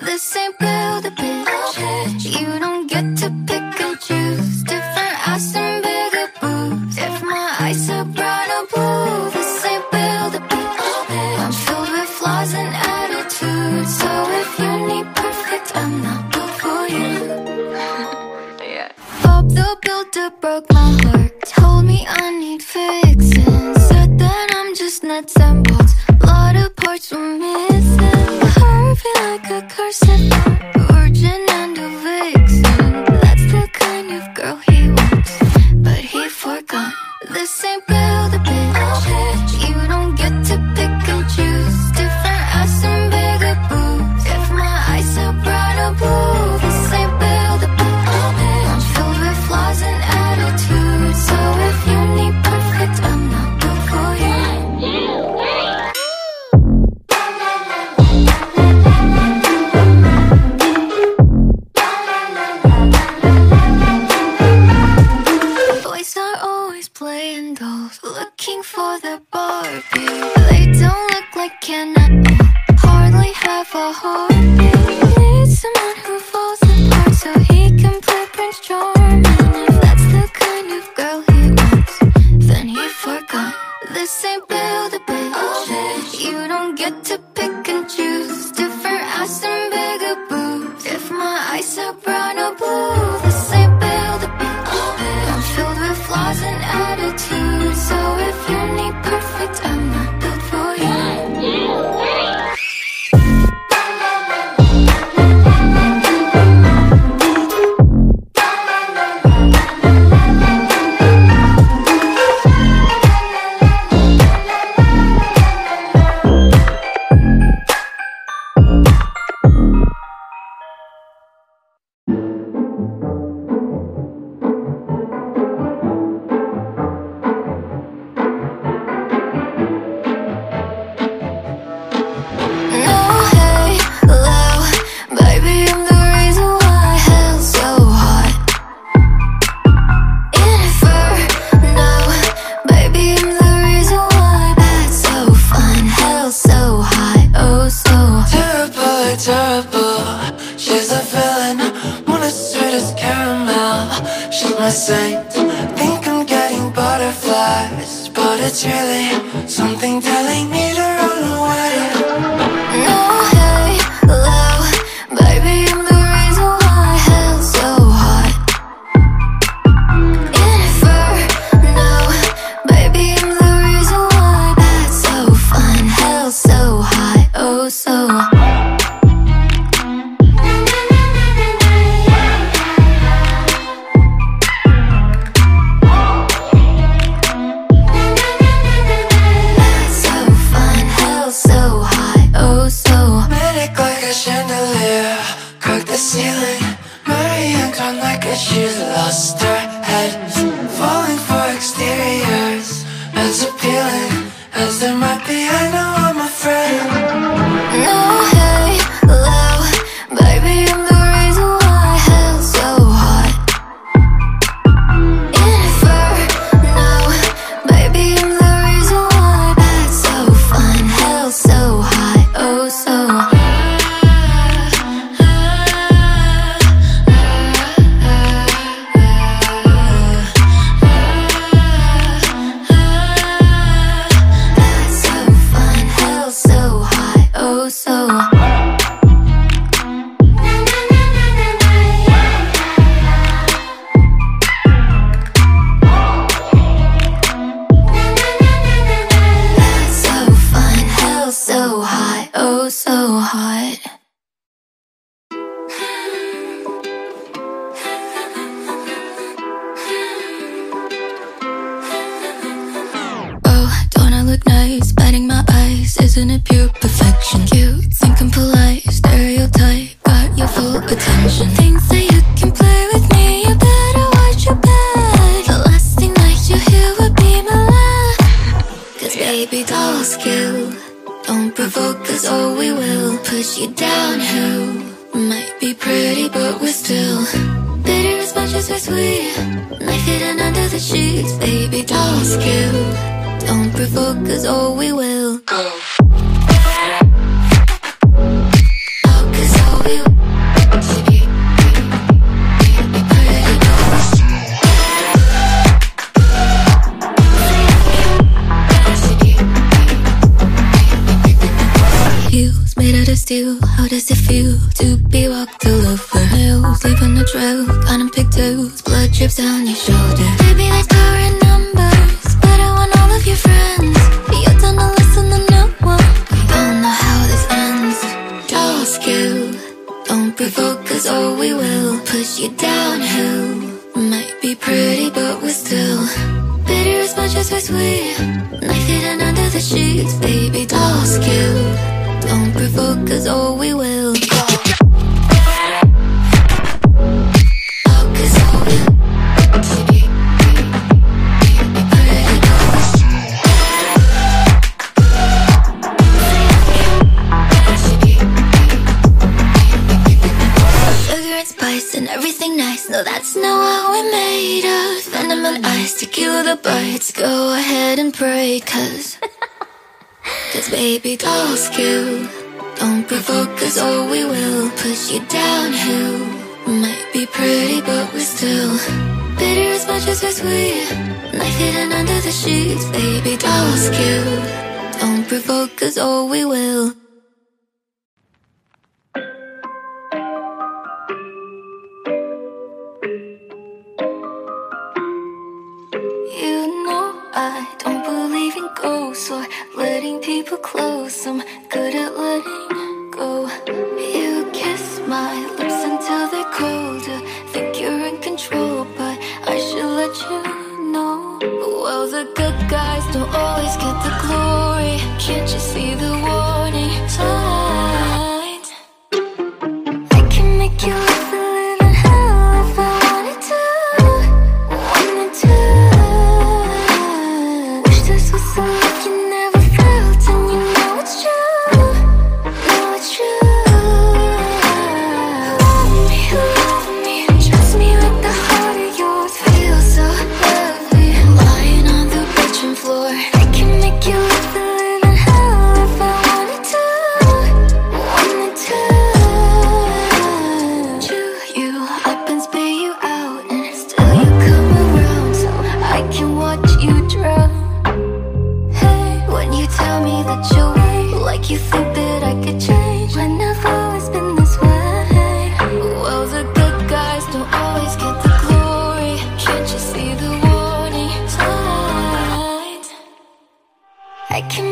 This ain't build a bitch. You don't get to pick and choose. Different ass and bigger boobs. If my eyes are brown or blue, this ain't build a bitch. I'm filled with flaws and attitudes. So if you need perfect, I'm not built for you. Bob the Builder broke my heart. Told me I need fixing. Said that I'm just nuts and bolts. Lot of parts were missing. Like a corset. Virgin and a vixen. That's the kind of girl he wants. But he forgot. This ain't build butterflies, but it's really something telling me to isn't it pure perfection? Cute, think I'm polite, stereotype, got your full attention. Think that you can play with me, you better watch your back. The last thing that you hear would be my laugh. Cause baby doll skill, don't provoke us or we will push you downhill. Might be pretty, but we're still bitter as much as we're sweet. Knife hidden under the sheets, baby doll skill. Don't provoke us or we will. You. How does it feel to be walked all over hills? Leaving a trail, cotton pigtails, blood drips down your shoulder. Baby, there's power in numbers, but I want all of your friends. You're done to listen to no one. We all know how this ends. Dull skill, don't provoke us or we will push you downhill. Might be pretty, but we're still bitter as much as we're sweet. Knife hidden under the sheets, baby. Dull skill, don't provoke us or we will. Oh, 'cause all we we're Sugar and spice and everything nice. No, that's not what we're made of. Venom and ice to kill the bites. Go ahead and pray, cause. Cause baby, doll skill. Don't provoke us or we will push you downhill. Might be pretty, but we're still bitter as much as we're sweet. Knife hidden under the sheets, baby, doll skill. Don't provoke us or we will. Believe So letting people close. I'm good at letting go. You kiss my lips until they're colder. Think you're in control, but I should let you know. Well, the good guys don't always get the glory. Can't you see the I can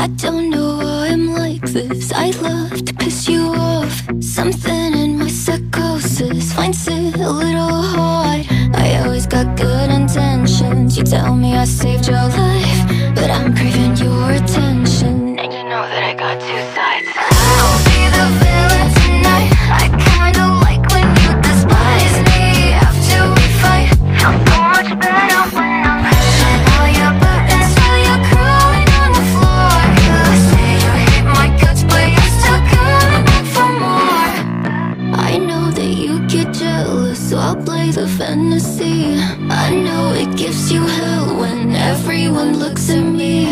I don't know why I'm like this. I love to piss you off. Something in my psychosis finds it a little hard. I always got good intentions. You tell me I saved your life, but I'm craving your attention. Play the fantasy. I know it gives you hell when everyone looks at me.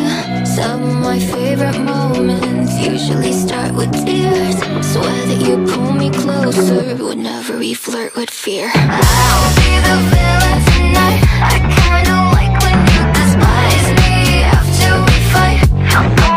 Some of my favorite moments usually start with tears. Swear that you pull me closer whenever we flirt with fear. I'll be the villain tonight. I kinda like when you despise me. After we fight